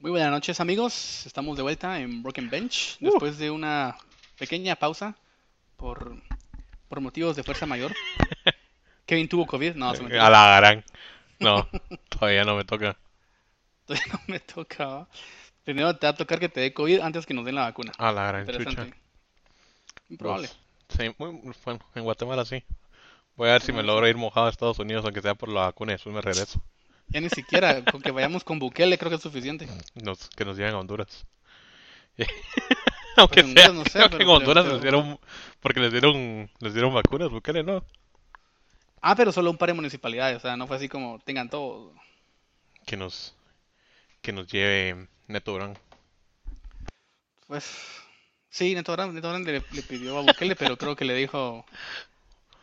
Muy buenas noches amigos, estamos de vuelta en Broken Bench después de una pequeña pausa por, por motivos de fuerza mayor. Kevin tuvo COVID, no, se me A la gran. No, todavía no me toca. Todavía no me toca. Primero te va a tocar que te dé COVID antes que nos den la vacuna. A la gran chucha. Interesante. Improbable. Sí, muy, bueno, en Guatemala sí. Voy a ver si me logro ir mojado a Estados Unidos, aunque sea por la vacuna y después me regreso. Ya ni siquiera, con que vayamos con Bukele creo que es suficiente. Nos- que nos lleven a Honduras. aunque Pues en sea, Honduras no sé, creo que pero- en Honduras pero- les dieron, porque les dieron, les dieron vacunas, Bukele no. Ah, pero solo un par de municipalidades, o sea, no fue así como tengan todo. Que nos, que nos lleve Neto Durán. Pues sí, Neto Grande, Neto le pidió a Bukele, pero creo que le dijo,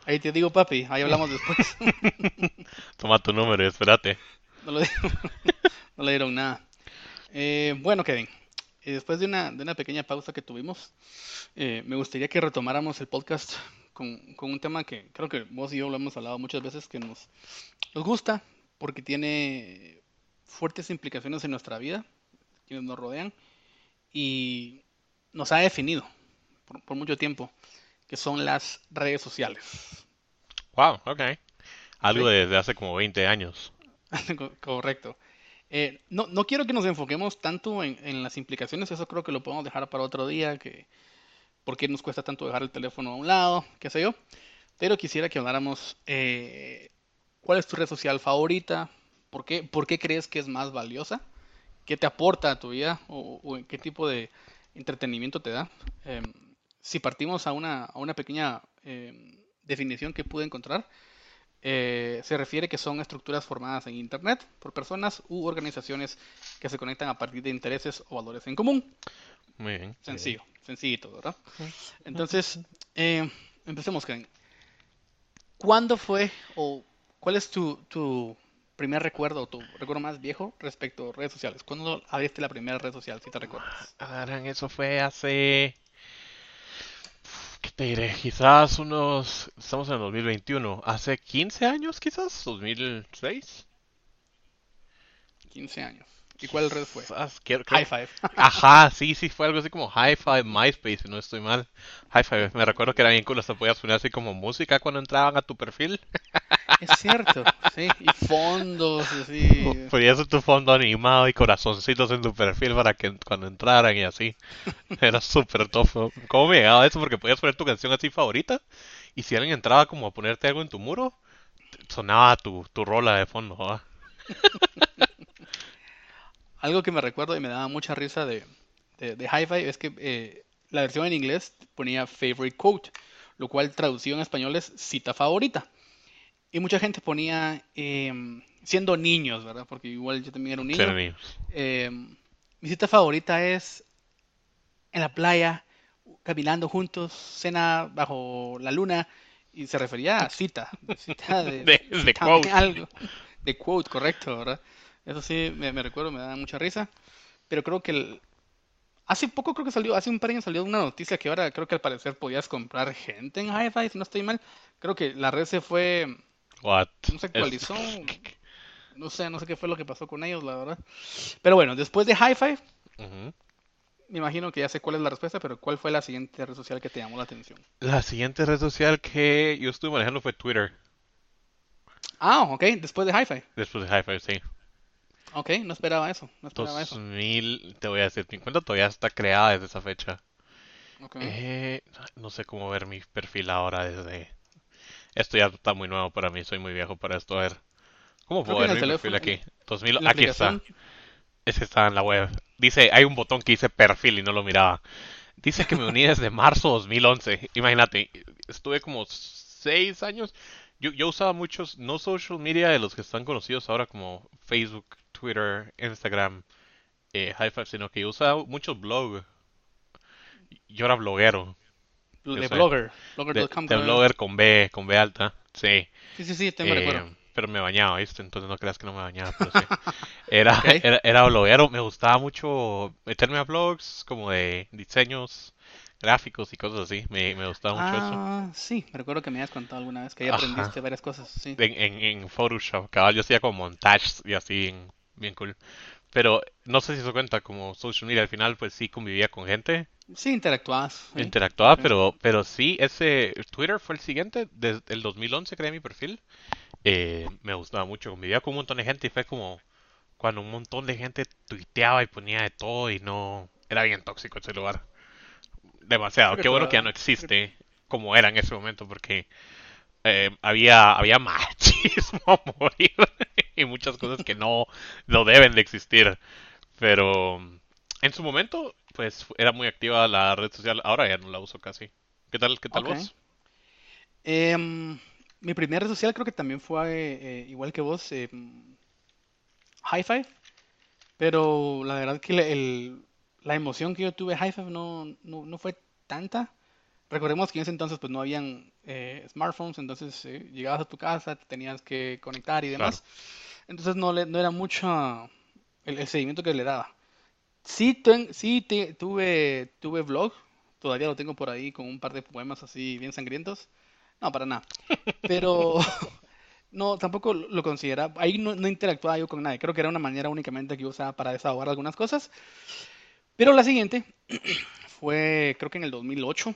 ahí te digo papi, ahí hablamos después. Toma tu número y espérate. No, lo no le dieron nada. Eh, bueno, Kevin, eh, después de una, de una pequeña pausa que tuvimos, eh, me gustaría que retomáramos el podcast con, con un tema que creo que vos y yo lo hemos hablado muchas veces, que nos, nos gusta porque tiene fuertes implicaciones en nuestra vida, quienes nos rodean, y nos ha definido por, por mucho tiempo, que son las redes sociales. Wow, ok. Algo Sí. desde hace como 20 años. Co- Correcto. Eh, no, no quiero que nos enfoquemos tanto en, en las implicaciones, eso creo que lo podemos dejar para otro día, que por qué nos cuesta tanto dejar el teléfono a un lado, qué sé yo. Pero quisiera que habláramos eh, cuál es tu red social favorita, por qué, por qué crees que es más valiosa, qué te aporta a tu vida o, qué tipo de entretenimiento te da. Em, si partimos a una, a una pequeña em, definición que pude encontrar, eh, se refiere que son estructuras formadas en Internet por personas u organizaciones que se conectan a partir de intereses o valores en común. Muy bien. Sencillo, sencillito, ¿verdad? Entonces, eh, empecemos, Kevin. ¿Cuándo fue o cuál es tu, tu primer recuerdo o tu recuerdo más viejo respecto a redes sociales? ¿Cuándo abriste la primera red social, si te recuerdas? Ahora, eso fue hace... ¿Qué te diré? Quizás unos... Estamos en el 2021. ¿Hace 15 años quizás? ¿2006? 15 años. ¿Y cuál red fue? Quiero- creo- High Five. Ajá, sí, sí, fue algo así como Hi-Fi, MySpace, si no estoy mal. Hi-Fi, me recuerdo que era bien cool, hasta podías poner así como música cuando entraban a tu perfil. Es cierto, sí. Y fondos, así. Ponías tu fondo animado y corazoncitos en tu perfil para que cuando entraran y así. Era súper top. ¿Cómo me llegaba eso? Porque podías poner tu canción así favorita y si alguien entraba como a ponerte algo en tu muro, sonaba tu, tu rola de fondo, ¿va? Algo que me recuerdo y me daba mucha risa de, de, de Hi-Fi es que eh, la versión en inglés ponía favorite quote, lo cual traducido en español es cita favorita. Y mucha gente ponía em, siendo niños, ¿verdad? Porque igual yo también era un niño. Niños. Em, mi cita favorita es en la playa, caminando juntos, cena bajo la luna, y se refería a cita, cita de, De- de cítame quote. algo, de quote, correcto, ¿verdad? Eso sí, me, recuerdo, me da mucha risa, pero creo que el- hace poco creo que salió, hace un par de años salió una noticia que ahora creo que al parecer podías comprar gente en Hi-Fi, si no estoy mal, creo que la red se fue, What? no se Es- actualizó, no sé, no sé qué fue lo que pasó con ellos, la verdad. Pero bueno, después de Hi-Fi, me imagino que ya sé cuál es la respuesta, pero ¿cuál fue la siguiente red social que te llamó la atención? La siguiente red social que yo estuve manejando fue Twitter. Ah, ok, después de Hi-Fi. Después de Hi-Fi, sí. Ok, no esperaba eso, no esperaba eso. 2000, te voy a decir, mi cuenta todavía está creada desde esa fecha. Ok. Eh, no sé cómo ver mi perfil ahora desde... Esto ya está muy nuevo para mí, soy muy viejo para esto. A ver, ¿cómo puedo ver mi el perfil teléfono, aquí? 2000, En la aquí está. aplicación, Ese está en la web. Dice, hay un botón que dice perfil y no lo miraba. Dice que me uní desde marzo 2011. Imagínate, estuve como seis años. Yo, yo usaba muchos, no social media de los que están conocidos ahora como Facebook, Twitter, Instagram, eh, High Five, sino que yo usaba muchos blog. Yo era bloguero. de. Blogger, De, de blogger con B, con B alta. Sí. Sí, sí, sí, te me Eh, recuerdo. pero me bañaba, ¿viste? Entonces no creas que no me bañaba, pero sí. Era, Ok. era, era bloguero, me gustaba mucho meterme a blogs como de diseños gráficos y cosas así. Me, me gustaba mucho eso. Ah, sí, me recuerdo que me habías contado alguna vez que ahí Ajá. aprendiste varias cosas, sí. En, en, en Photoshop, cabal, yo hacía como montajes y así, en- bien cool. Pero no sé si se cuenta como social media. Al final, pues sí convivía con gente, Sí, interactuabas. sí, interactuaba, sí. pero, pero sí, ese Twitter fue el siguiente. Desde el 2011 creé mi perfil. Eh, me gustaba mucho. Convivía con un montón de gente y fue como cuando un montón de gente tuiteaba y ponía de todo y no... Era bien tóxico ese lugar. Demasiado. Qué bueno que ya no existe como era en ese momento porque eh, había, había machismo a morir y muchas cosas que no, no deben de existir. Pero en su momento, pues era muy activa la red social. Ahora ya no la uso casi. ¿Qué tal, qué tal vos? Em, mi primera red social creo que también fue eh, eh, igual que vos, High Five, pero la verdad que la, el- la emoción que yo tuve Five no, no, no fue tanta. Recordemos que en ese entonces pues no habían eh, smartphones, entonces eh, llegabas a tu casa, te tenías que conectar y Claro. demás. Entonces no, le- no era mucho el, el seguimiento que le daba. Sí, ten- sí te- tuve, tuve blog, todavía lo tengo por ahí con un par de poemas así bien sangrientos. No, para nada. Pero no, tampoco lo lo consideraba. Ahí no, no interactuaba yo con nadie. Creo que era una manera únicamente que yo usaba para desahogar algunas cosas. Pero la siguiente fue, creo que en el 2008.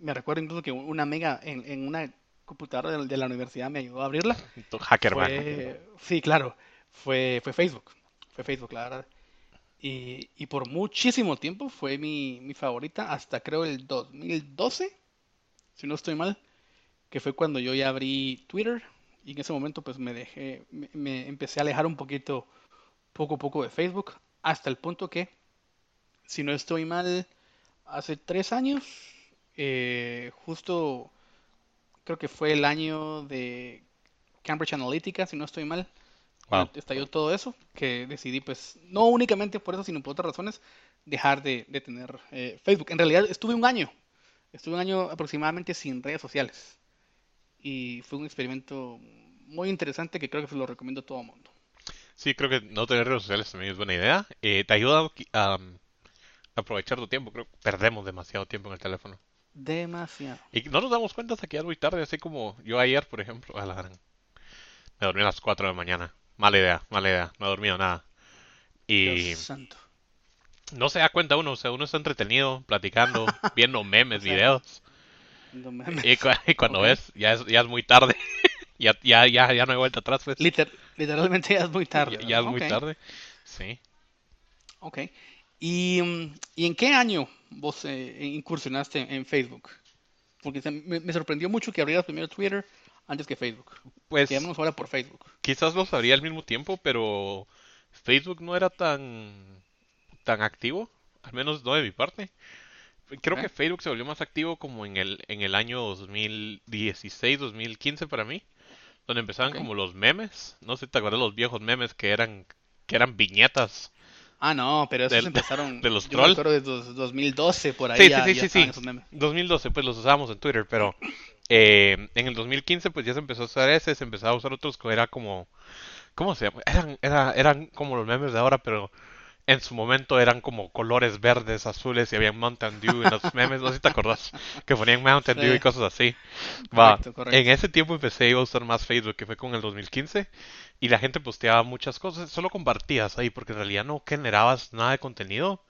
Me recuerdo incluso que una amiga en, en una computadora de, de la universidad me ayudó a abrirla. Tu Hackerman. Sí, claro, fue, fue Facebook. Fue Facebook, la verdad. Y, y por muchísimo tiempo fue mi, mi favorita hasta creo el 2012, si no estoy mal, que fue cuando yo ya abrí Twitter y en ese momento pues me dejé, me, me empecé a alejar un poquito, poco a poco de Facebook, hasta el punto que, si no estoy mal, hace tres años, eh, justo creo que fue el año de Cambridge Analytica, si no estoy mal, Wow. estalló todo eso, que decidí, pues, no únicamente por eso, sino por otras razones, dejar de, de tener eh, Facebook. En realidad estuve un año, estuve un año aproximadamente sin redes sociales y fue un experimento muy interesante que creo que se lo recomiendo a todo el mundo. Sí, creo que no tener redes sociales también es buena idea. Eh, te ayuda a um, aprovechar tu tiempo. Creo que perdemos demasiado tiempo en el teléfono. Demasiado. Y no nos damos cuenta hasta que ya es muy tarde, así como yo ayer, por ejemplo, a la gran- me dormí a las 4 de la mañana. Mala idea, mala idea, no he dormido nada. Y Dios santo. no se da cuenta uno, o sea, uno está entretenido, platicando, viendo memes, O sea, videos, no mames. y, cu- y cuando ves, ya es, ya es muy tarde, ya, ya, ya, ya no hay vuelta atrás, pues, Liter- literalmente ya es muy tarde, ya, ya es muy tarde, sí. ok. ¿Y, mm, ¿y en qué año vos eh, incursionaste en, en Facebook? Porque se- me, me sorprendió mucho que abrieras primero Twitter antes que Facebook. Pues Quedémonos ahora por Facebook. quizás lo sabría al mismo tiempo, pero Facebook no era tan, tan activo, al menos no de mi parte. Creo que Facebook se volvió más activo como en el, en el año 2016, 2015 para mí, donde empezaban como los memes. No sé si te acuerdas los viejos memes que eran, que eran viñetas. Ah, no, pero esos Del- empezaron, de los yo me troll. acuerdo de dos- 2012, por ahí Sí, sí, ya, sí, ya sí, estaban sí. memes. 2012 pues los usábamos en Twitter, pero eh, en el 2015 pues ya se empezó a usar ese, se empezó a usar otros que era como, ¿cómo se llama? Eran, era, eran como los memes de ahora, pero en su momento eran como colores verdes, azules y había Mountain Dew en los memes, no sé si te acordás, que ponían Mountain Dew y cosas así. Va, correcto, en ese tiempo empecé a usar más Facebook, que fue con el 2015, y la gente posteaba muchas cosas, solo compartías ahí, porque en realidad no generabas nada de contenido,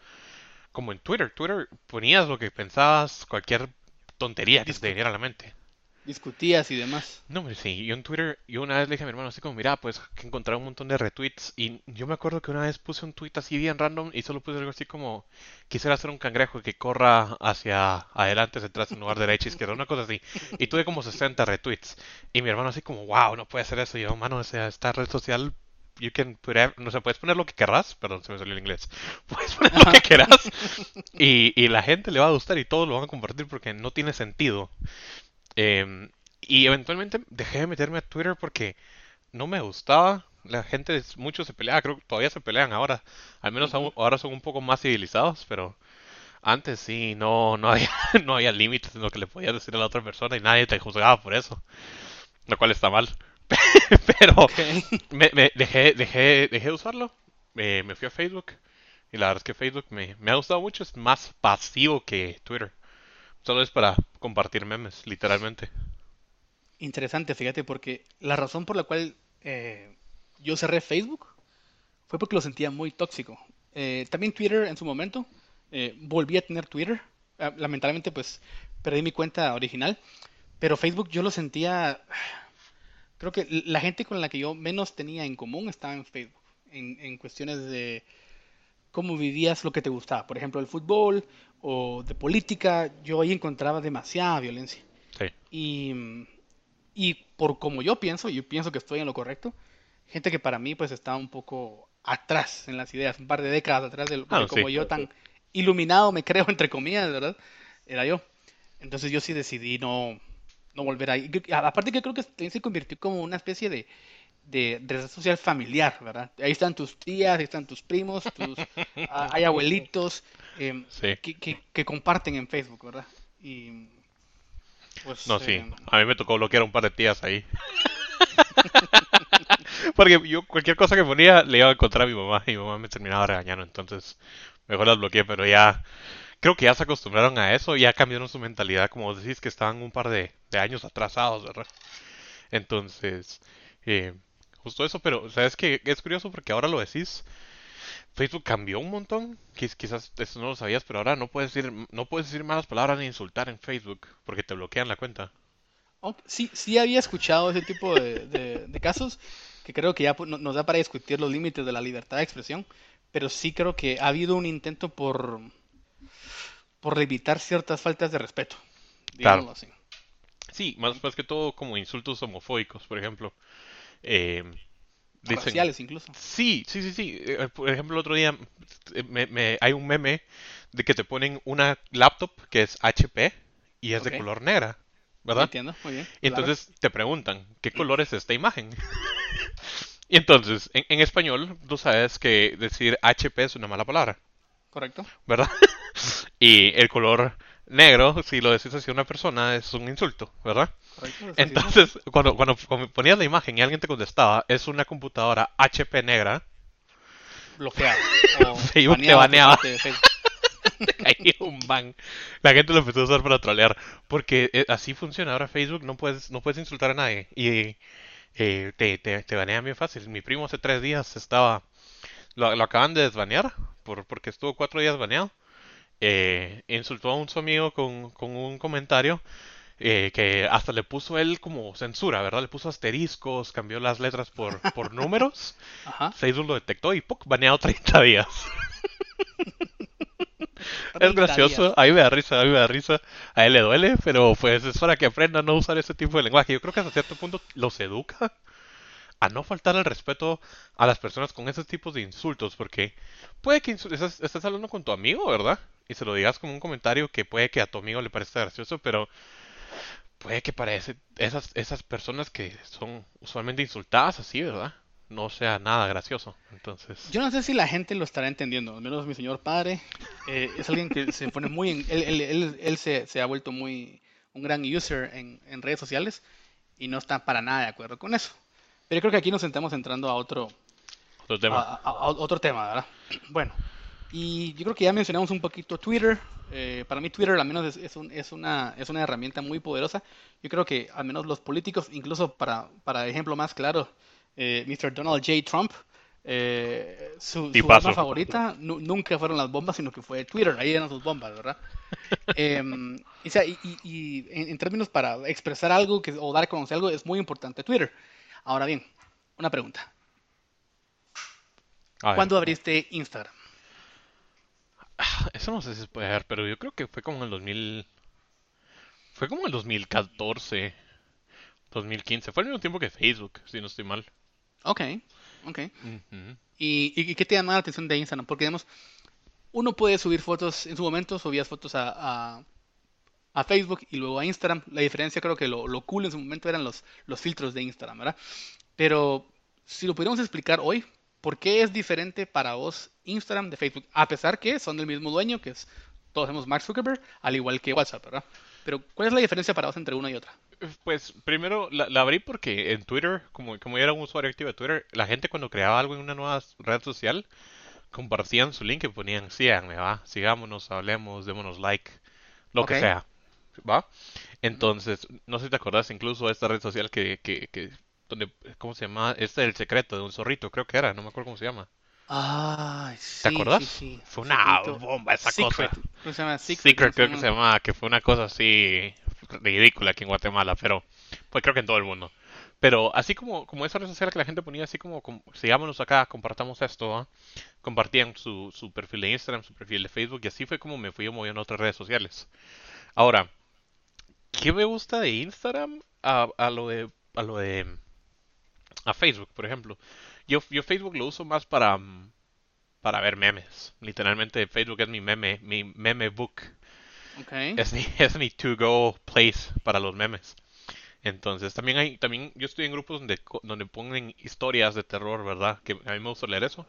como en Twitter. Twitter ponías lo que pensabas, cualquier tontería que te viniera a la mente. Discutías y demás. No, hombre, sí, yo en Twitter, yo una vez le dije a mi hermano así como, mira, pues que encontré un montón de retweets y yo me acuerdo que una vez puse un tweet así bien random y solo puse algo así como, quisiera ser un cangrejo que corra hacia adelante, hacia atrás, en lugar de derecha, izquierda, una cosa así. Y tuve como 60 retweets. Y mi hermano así como, wow, no puede ser eso. Y yo, mano, o sea, esta red social, you can put, no sé, puedes poner lo que querrás, perdón, se me salió el inglés. Puedes poner lo que querás y, y la gente le va a gustar y todos lo van a compartir porque no tiene sentido. Em, y eventualmente dejé de meterme a Twitter porque no me gustaba. La gente, muchos se peleaba, creo que todavía se pelean ahora. Al menos aún- ahora son un poco más civilizados, pero antes sí, no, no había, no había límites en lo que le podías decir a la otra persona y nadie te juzgaba por eso, lo cual está mal. Pero me, me dejé, dejé, dejé de usarlo, me, me fui a Facebook y la verdad es que Facebook me, me ha gustado mucho, es más pasivo que Twitter. Solo es para compartir memes, literalmente. Interesante, fíjate, porque la razón por la cual eh, yo cerré Facebook fue porque lo sentía muy tóxico. Eh, también Twitter en su momento, eh, volví a tener Twitter. Ah, lamentablemente, pues perdí mi cuenta original. Pero Facebook yo lo sentía. Creo que la gente con la que yo menos tenía en común estaba en Facebook. En, en cuestiones de cómo vivías lo que te gustaba. Por ejemplo, el fútbol o de política. Yo ahí encontraba demasiada violencia. Sí. Y, y por como yo pienso, yo pienso que estoy en lo correcto. Gente que para mí pues estaba un poco atrás en las ideas, un par de décadas atrás de, Ah, de como sí. yo tan iluminado me creo entre comillas, ¿verdad? Era yo. Entonces yo sí decidí no, no volver ahí. Aparte que creo que también se convirtió como una especie de, de, de red social familiar, ¿verdad? Ahí están tus tías, ahí están tus primos, tus, ah, hay abuelitos em, Sí. que, que, que comparten en Facebook, ¿verdad? Y pues No, sí. eh, A mí me tocó bloquear un par de tías ahí. Porque yo cualquier cosa que ponía le iba a encontrar a mi mamá y mi mamá me terminaba regañando. Entonces, mejor las bloqueé. Pero ya, creo que ya se acostumbraron a eso. Ya cambiaron su mentalidad. Como decís que estaban un par de, de años atrasados, ¿verdad? Entonces, eh, justo eso. Pero, ¿sabes qué? Es curioso porque ahora lo decís. Facebook cambió un montón. Quiz- Quizás eso no lo sabías, pero ahora no puedes decir, no puedes decir malas palabras ni insultar en Facebook porque te bloquean la cuenta. Sí, sí había escuchado ese tipo de, de- de casos que creo que ya no- nos da para discutir los límites de la libertad de expresión, pero sí creo que ha habido un intento por, por evitar ciertas faltas de respeto, Claro. así. Sí, más, más que todo como insultos homofóbicos, por ejemplo. Eh, dicen, Raciales incluso. Sí, sí, sí, sí. Eh, Por ejemplo, el otro día eh, me- me- hay un meme de que te ponen una laptop que es HP y es de color negra, ¿verdad? Entiendo, muy bien. Y claro. entonces te preguntan, ¿qué color es esta imagen? Y entonces, en, en español, tú sabes que decir HP es una mala palabra, Correcto. ¿verdad? Y el color negro, si lo decís hacia una persona, es un insulto, ¿verdad? Entonces, cuando, cuando, cuando ponías la imagen y alguien te contestaba, es una computadora HP negra, bloqueado. O Facebook te baneaba. caía un ban. La gente lo empezó a usar para trolear. Porque eh, así funciona ahora Facebook, no puedes, no puedes insultar a nadie. Y eh, te, te, te banean bien fácil. Mi primo hace tres días estaba. Lo, lo acaban de desbanear por, porque estuvo cuatro días baneado. Eh, insultó a un su amigo con, con un comentario eh, que hasta le puso él como censura, ¿verdad? Le puso asteriscos, cambió las letras por, por números. Ajá. Facebook lo detectó y ¡puc! baneado 30 días. Es 30 gracioso, días. a mí me da risa, a mí me da risa, a él le duele, pero pues es para que aprenda a no usar ese tipo de lenguaje. Yo creo que hasta cierto punto los educa a no faltar el respeto a las personas con esos tipos de insultos, porque puede que estás, hablando con tu amigo, ¿verdad? Y se lo digas como un comentario que puede que a tu amigo le parezca gracioso, pero puede que para esas, personas que son usualmente insultadas así, ¿verdad? No sea nada gracioso. Entonces, Yo no sé si la gente lo estará entendiendo, al menos mi señor padre eh, es alguien que se pone muy en, él, él- él- él se, ha vuelto muy un gran user en redes sociales y no está para nada de acuerdo con eso. Pero yo creo que aquí nos estamos entrando a otro, otro tema. a, a- a otro tema, ¿verdad? Bueno, y yo creo que ya mencionamos un poquito Twitter. Eh, para mí Twitter al menos es, es un- es una, es una herramienta muy poderosa. Yo creo que al menos los políticos, incluso para, para ejemplo más claro, eh, Mr. Donald J. Trump, eh, su, su arma favorita nu- nunca fueron las bombas, sino que fue Twitter. Ahí eran sus bombas, ¿verdad? Sea, y- y- y en, en términos para expresar algo que, o dar a conocer algo, es muy importante Twitter. Ahora bien, una pregunta. A ver. ¿Cuándo abriste Instagram? Eso no sé si se puede ver, pero yo creo que fue como en el 2000. Fue como en el 2014, 2015. Fue al mismo tiempo que Facebook, si no estoy mal. Ok, ok. ¿Y, y, y qué te llama la atención de Instagram? Porque, digamos, uno puede subir fotos, en su momento subías fotos a, a, a Facebook y luego a Instagram. La diferencia creo que lo, lo cool en su momento eran los, los filtros de Instagram, ¿verdad? Pero si lo pudiéramos explicar hoy, ¿por qué es diferente para vos Instagram de Facebook? A pesar que son del mismo dueño, que es, todos somos Mark Zuckerberg, al igual que WhatsApp, ¿verdad? Pero ¿cuál es la diferencia para vos entre una y otra? Pues primero la, la abrí porque en Twitter, como, como yo era un usuario activo de Twitter, la gente cuando creaba algo en una nueva red social, compartían su link y ponían, síganme, va, sigámonos, hablemos, démonos like, lo que sea, va. Entonces, no sé si te acordás incluso de esta red social que, que, que donde, ¿cómo se llama? Este del secreto de un zorrito, creo que era, no me acuerdo cómo se llama. Ay, sí, ¿Te acuerdas? sí, sí. Fue una Secreto. bomba esa Secret. cosa. ¿Cómo se llama? Secret. Secret creo que se llama, que fue una cosa así ridícula aquí en Guatemala, pero pues creo que en todo el mundo. Pero así como, como esa red social que la gente ponía así como, como sigámonos acá, compartamos esto, compartían su, su perfil de Instagram, su perfil de Facebook y así fue como me fui moviendo a otras redes sociales. Ahora, ¿qué me gusta de Instagram a, a lo de a lo de a Facebook, por ejemplo? Yo, yo Facebook lo uso más para mm, para ver memes. Literalmente Facebook es mi meme, mi meme book. Ok. Es mi, es mi to go place para los memes. Entonces, también hay, también yo estoy en grupos donde, donde ponen historias de terror, ¿verdad? Que a mí me gusta leer eso.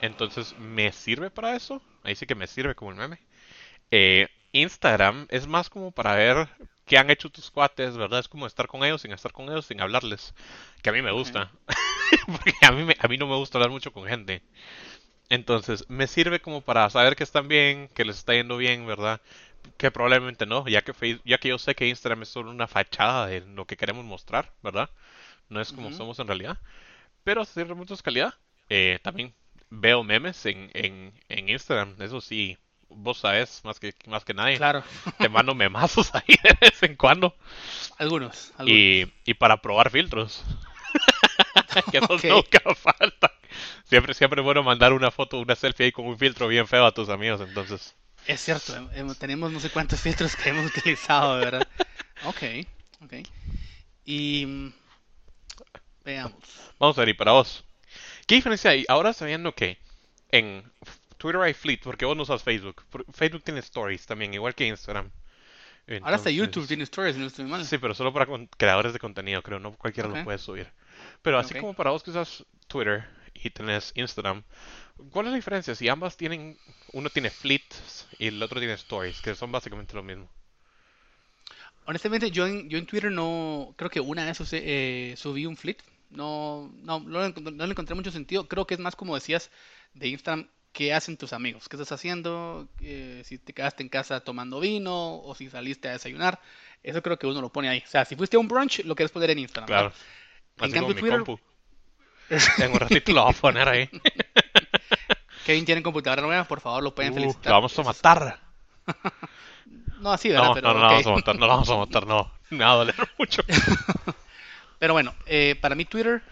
Entonces, ¿me sirve para eso? Ahí sí que me sirve como el meme. Eh, Instagram es más como para ver qué han hecho tus cuates, ¿verdad? Es como estar con ellos sin estar con ellos, sin hablarles. Que a mí me gusta. Porque a mí, me- a mí no me gusta hablar mucho con gente. Entonces, me sirve como para saber que están bien, que les está yendo bien, ¿verdad? Que probablemente no, ya que ya que yo sé que Instagram es solo una fachada de lo que queremos mostrar, ¿verdad? No es como somos en realidad. Pero si remotos calidad. Eh, también veo memes en, en, en Instagram, eso sí, vos sabes más que, más que nadie. Claro. Te mando memazos ahí de vez en cuando. Algunos. algunos. Y, y para probar filtros. que esos nunca faltan. Siempre, siempre es bueno mandar una foto, una selfie ahí con un filtro bien feo a tus amigos, entonces. Es cierto, em- em- tenemos no sé cuántos filtros que hemos utilizado, ¿verdad? Ok, ok. Y mm, veamos. Vamos a ver, y para vos. ¿Qué diferencia hay? Ahora sabiendo que en Twitter hay Fleet, porque vos no usas Facebook. Facebook tiene stories también, igual que Instagram. Ahora hasta YouTube tiene stories, no estoy mal. Sí, pero solo para con- creadores de contenido, creo, no cualquiera lo puede subir. Pero así como para vos que usas Twitter y tenés Instagram, ¿cuál es la diferencia? Si ambas tienen, uno tiene fleets y el otro tiene stories, que son básicamente lo mismo. Honestamente, yo en, yo en Twitter no, creo que una vez eh, subí un fleet. No, no, no le encontré mucho sentido. Creo que es más como decías de Instagram, ¿qué hacen tus amigos? ¿Qué estás haciendo? Eh, si te quedaste en casa tomando vino o si saliste a desayunar. Eso creo que uno lo pone ahí. O sea, si fuiste a un brunch, lo quieres poner en Instagram. Claro. En cambio, Twitter-. En un ratito lo voy a poner ahí. Kevin tiene computadora nueva, por favor, lo pueden Uh, felicitar. lo vamos a matar. No así, ¿verdad? No, Pero, no, no, vamos a matar, no lo vamos a matar, no. Me va a doler mucho. Pero bueno, eh, para mí Twitter,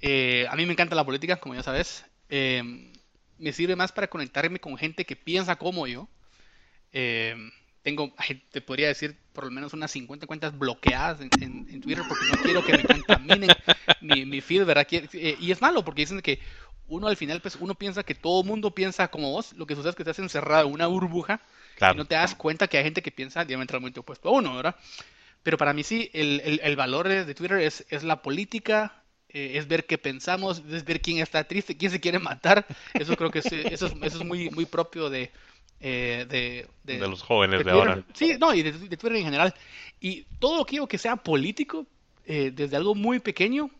eh, a mí me encanta la política, como ya sabes. Eh, me sirve más para conectarme con gente que piensa como yo. Eh, tengo, te podría decir, por lo menos unas 50 cuentas bloqueadas en, en- en Twitter porque no quiero que me contaminen mi, mi feed, ¿verdad? Eh, y es malo porque dicen que uno al final, pues uno piensa que todo el mundo piensa como vos. Lo que sucede es que estás encerrado en una burbuja y no te das cuenta que hay gente que piensa diametralmente opuesto a uno, ¿verdad? Pero para mí sí, el, el- el valor de de Twitter es, es la política, eh, es ver qué pensamos, es ver quién está triste, quién se quiere matar. Eso creo que es, eh, eso es, eso es muy, muy propio de, eh, de, de- De los jóvenes de ahora. Sí, no, y de, de Twitter en general. Y todo lo que sea político, eh, desde algo muy pequeño,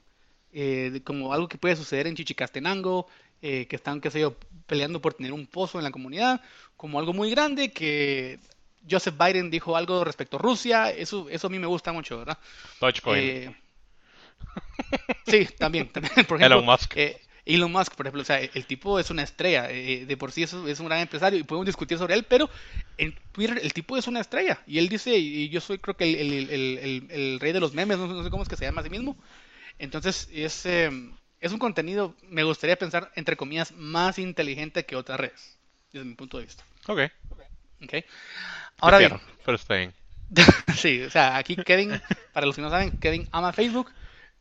eh, como algo que puede suceder en Chichicastenango, eh, que están, qué sé yo, peleando por tener un pozo en la comunidad, como algo muy grande, que Joseph Biden dijo algo respecto a Rusia, eso, eso a mí me gusta mucho, ¿verdad? Dogecoin. Sí, también, también, por ejemplo, Elon Musk. eh, Elon Musk, por ejemplo, o sea, el tipo es una estrella, eh, de por sí es, es un gran empresario y podemos discutir sobre él, pero en Twitter el tipo es una estrella y él dice, y yo soy creo que el, el- el- el- el rey de los memes, no, sé- no sé cómo es que se llama a sí mismo, entonces es, eh, es un contenido, me gustaría pensar, entre comillas, más inteligente que otras redes, desde mi punto de vista. Ok. ¿ok? Ahora bien, Pero está bien. Sí, o sea, aquí Kevin, para los que no saben, Kevin ama Facebook.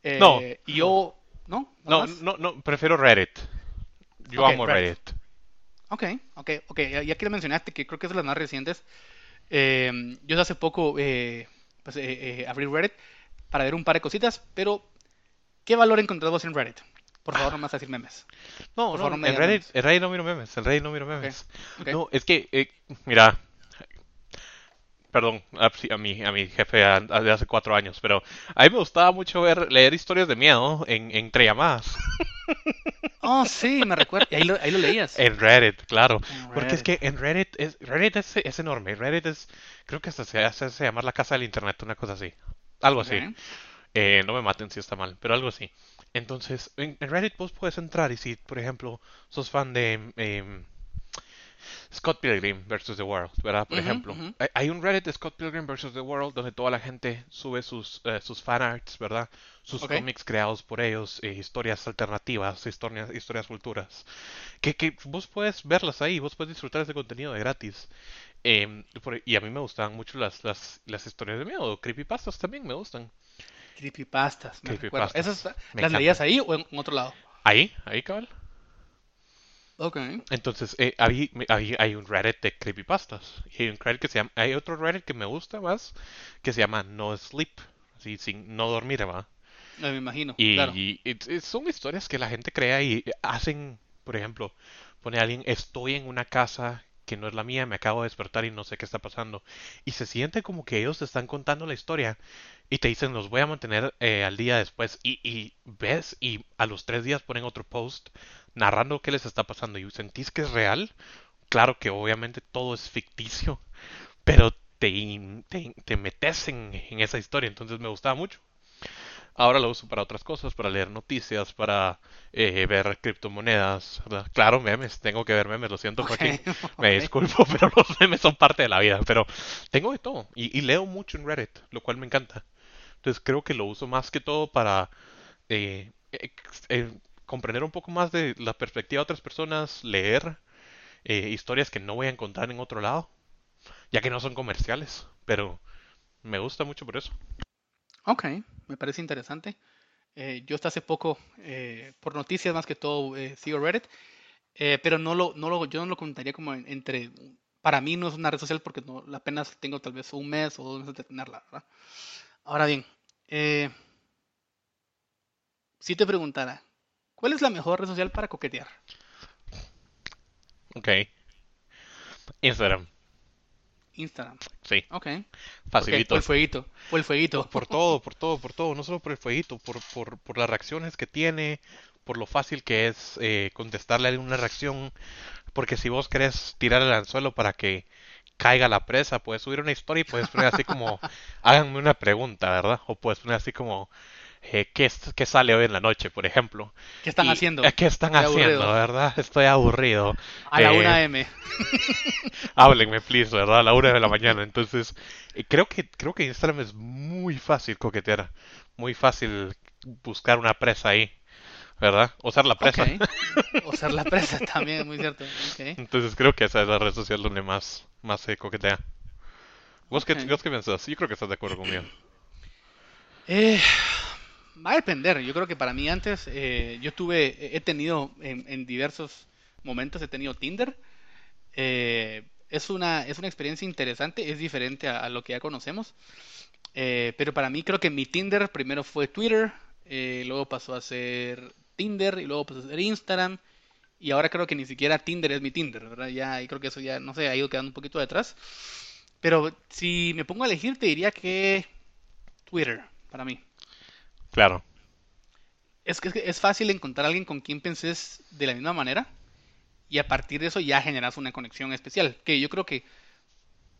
Eh, No. Y yo, ¿no? No, no, no, prefiero Reddit. Yo amo Reddit. Reddit. Ok, ok, ok. Ya que lo mencionaste, que creo que es de las más recientes. eh, yo hace poco eh, pues, eh, eh, abrí Reddit para ver un par de cositas, pero ¿qué valor encontrás vos en Reddit? Por favor, no me vas a decir memes. No, Por no, favor, no me en Reddit, memes. en Reddit no miro memes, en Reddit no miro memes. No, es que, eh, mira, perdón a, a mi, a mi jefe a- a- de hace cuatro años, pero a mí me gustaba mucho ver, leer historias de miedo en, entre llamadas. Oh, sí, me recuerdo. Ahí lo, ahí lo leías. En Reddit, claro. En Porque es que en Reddit es, Reddit es, es enorme. Reddit es, creo que hasta se hace, llamar la casa del internet, una cosa así. Algo así. Eh, no me maten si está mal, pero algo así. Entonces, en, en Reddit vos puedes entrar y si, por ejemplo, sos fan de em, Scott Pilgrim versus The World, ¿verdad? Por ejemplo, hay, hay un Reddit de Scott Pilgrim versus The World donde toda la gente sube sus, eh, sus fanarts, ¿verdad? Sus cómics creados por ellos, eh, historias alternativas, historias, historias futuras, que, que vos puedes verlas ahí, vos puedes disfrutar ese contenido de gratis. Em, por- y a mí me gustan mucho las, las, las historias de miedo, creepypastas también me gustan. Creepypastas, me. Creepypastas, ¿Esas me las leías encantan. ahí o en otro lado? Ahí, ahí, cabal. Entonces, eh, hay, hay, hay un Reddit de creepypastas. Y hay un Reddit que se llama, hay otro Reddit que me gusta más, que se llama No Sleep, así sin no dormir, ¿va? Eh, me imagino, Y, claro. y son historias que la gente crea y hacen, por ejemplo, pone alguien, estoy en una casa que no es la mía, me acabo de despertar y no sé qué está pasando. Y se siente como que ellos te están contando la historia y te dicen, los voy a mantener eh, al día después. Y, y ves y a los tres días ponen otro post narrando qué les está pasando y sentís que es real. Claro que obviamente todo es ficticio, pero te, te, te metes en, en esa historia, entonces me gustaba mucho. Ahora lo uso para otras cosas, para leer noticias, para eh, ver criptomonedas, ¿verdad? Claro, memes, tengo que ver memes, lo siento Ok, Joaquín, me disculpo, pero los memes son parte de la vida, pero tengo de todo y, y leo mucho en Reddit, lo cual me encanta. Entonces creo que lo uso más que todo para eh, eh, comprender un poco más de la perspectiva de otras personas, leer eh, historias que no voy a encontrar en otro lado, ya que no son comerciales, pero me gusta mucho por eso. Ok, me parece interesante. Eh, yo hasta hace poco, eh, por noticias más que todo, sigo Reddit, pero no lo, no lo, yo no lo contaría como en- entre, para mí no es una red social porque no, apenas tengo tal vez un mes o dos meses de tenerla, ¿verdad? Ahora bien, si te preguntara, ¿cuál es la mejor red social para coquetear? Ok, Instagram, Instagram. sí, Ok. ¿Por qué? Por facilito. el fueguito. Por el fueguito. Por todo, por todo, por todo, no solo por el fueguito, por, por, por las reacciones que tiene, por lo fácil que es eh, contestarle a una reacción, porque si vos querés tirar el anzuelo para que caiga la presa, puedes subir una historia y puedes poner así como, háganme una pregunta, ¿verdad? O puedes poner así como, eh, ¿qué, qué sale hoy en la noche, por ejemplo? ¿Qué están Y, haciendo? eh, ¿qué están Estoy haciendo, aburrido. verdad? Estoy aburrido. A la Eh, 1 AM. háblenme, please, ¿verdad? A la una de la mañana. Entonces, eh, creo que, creo que Instagram es muy fácil coquetear, muy fácil buscar una presa ahí, ¿verdad? Usar la presa. Usar la presa también es muy cierto. Ok. Entonces, creo que esa es la red social donde más, más se coquetea. ¿Vos qué, Ok. vos qué pensás? Yo creo que estás de acuerdo conmigo. Eh, va a depender. Yo creo que para mí antes, eh, yo tuve, he tenido en, en diversos momentos, he tenido Tinder. Eh, es una, es una experiencia interesante, es diferente a, lo que ya conocemos. Eh, pero para mí creo que mi Tinder primero fue Twitter, eh, luego pasó a ser Tinder y luego pasó a ser Instagram. Y ahora creo que ni siquiera Tinder es mi Tinder, ¿verdad? Ya, y creo que eso ya, no sé, ha ido quedando un poquito detrás. Pero si me pongo a elegir, te diría que Twitter, para mí. Claro, Es que es fácil encontrar a alguien con quien penses de la misma manera y a partir de eso ya generas una conexión especial. Que yo creo que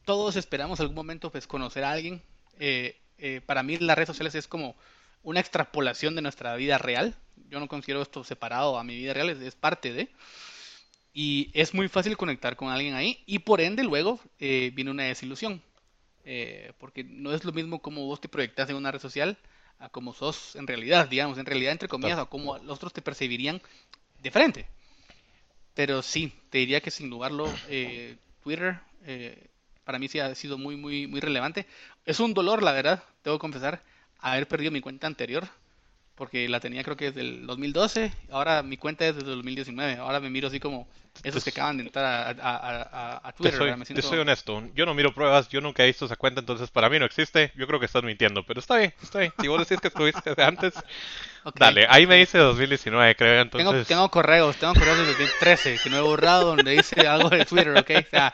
todos esperamos algún momento pues conocer a alguien. Eh, eh, para mí las redes sociales es como una extrapolación de nuestra vida real. Yo no considero esto separado a mi vida real, es, es parte de. Y es muy fácil conectar con alguien ahí y por ende luego eh, viene una desilusión. Eh, porque no es lo mismo como vos te proyectas en una red social a como sos en realidad, digamos, en realidad entre comillas, a como los otros te percibirían de frente. Pero sí, te diría que sin dudarlo, eh, Twitter eh, para mí sí ha sido muy, muy, muy relevante. Es un dolor, la verdad, tengo que confesar, haber perdido mi cuenta anterior, porque la tenía creo que desde el 2012, ahora mi cuenta es desde el 2019. Ahora me miro así como esos que Te, acaban de entrar a, a- a- a- a te Twitter, soy. Me te soy siento... honesto, yo no miro pruebas, yo nunca he visto esa cuenta, entonces para mí no existe, yo creo que estás mintiendo, pero está bien, está bien. Si vos decís que estuviste antes, Ok, dale, ahí me dice 2019, creo, Tengo, entonces... tengo correos, tengo correos desde 2013 que no he borrado donde dice algo de Twitter, ¿ok? O sea,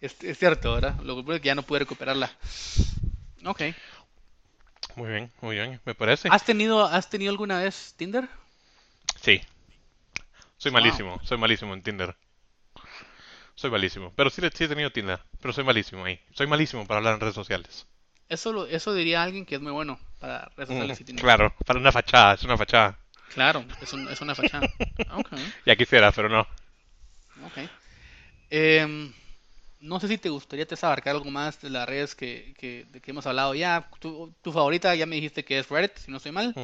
es, es cierto, ¿verdad? Lo que ocurre es que ya no pude recuperarla. Ok. Muy bien, muy bien, me parece. ¿Has tenido, has tenido alguna vez Tinder? Sí, soy Wow. malísimo, soy malísimo en Tinder. Soy malísimo, pero sí, sí he tenido Tinder, pero soy malísimo ahí. Soy malísimo para hablar en redes sociales. Eso, lo- eso diría alguien que es muy bueno para redes Mm, sociales y Tinder. claro, para una fachada, es una fachada. Claro, es, un- es una fachada. Ok, Ya quisiera, pero no. ok. Em, no sé si te gustaría te abarcar algo más de las redes que, que, de que hemos hablado ya. Tu, tu favorita ya me dijiste que es Reddit, si no estoy mal.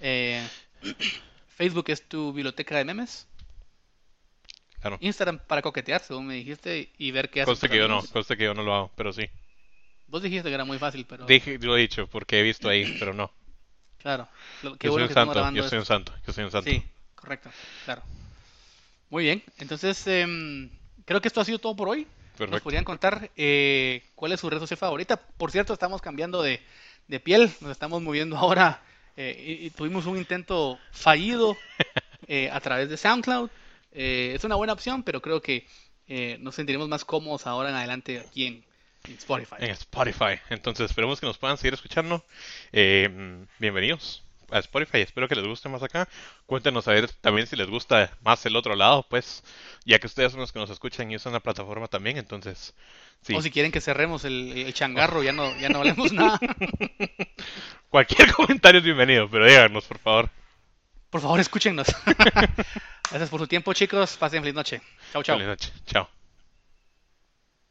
Eh, Facebook es tu biblioteca de memes. Claro. Instagram para coquetear, según me dijiste, y ver qué tus que yo no, que yo no lo hago, pero sí. Vos dijiste que era muy fácil, pero Dije, lo he dicho, porque he visto ahí, pero no. claro. Lo- Qué Yo soy bueno un que estamos santo, yo soy un santo, yo soy un santo. Sí, correcto, claro. Muy bien, entonces em, creo que esto ha sido todo por hoy. Nos Perfecto. podrían contar eh, cuál es su red social favorita. Por cierto, estamos cambiando de, de piel, nos estamos moviendo ahora eh, y, y tuvimos un intento fallido eh, a través de SoundCloud. Eh, es una buena opción, pero creo que eh, nos sentiremos más cómodos ahora en adelante aquí en, en Spotify. En Spotify. Entonces, esperemos que nos puedan seguir escuchando. Eh, mm, bienvenidos a Spotify. Espero que les guste más acá. Cuéntenos a ver también si les gusta más el otro lado, pues, ya que ustedes son los que nos escuchan y usan la plataforma también. Entonces, sí. O si quieren que cerremos el, el changarro, ya no, ya no hablemos nada. Cualquier comentario es bienvenido, pero díganos, por favor. Por favor, escúchenos. Gracias por su tiempo, chicos. Pasen feliz noche. Chau, chau. Feliz noche. Chao.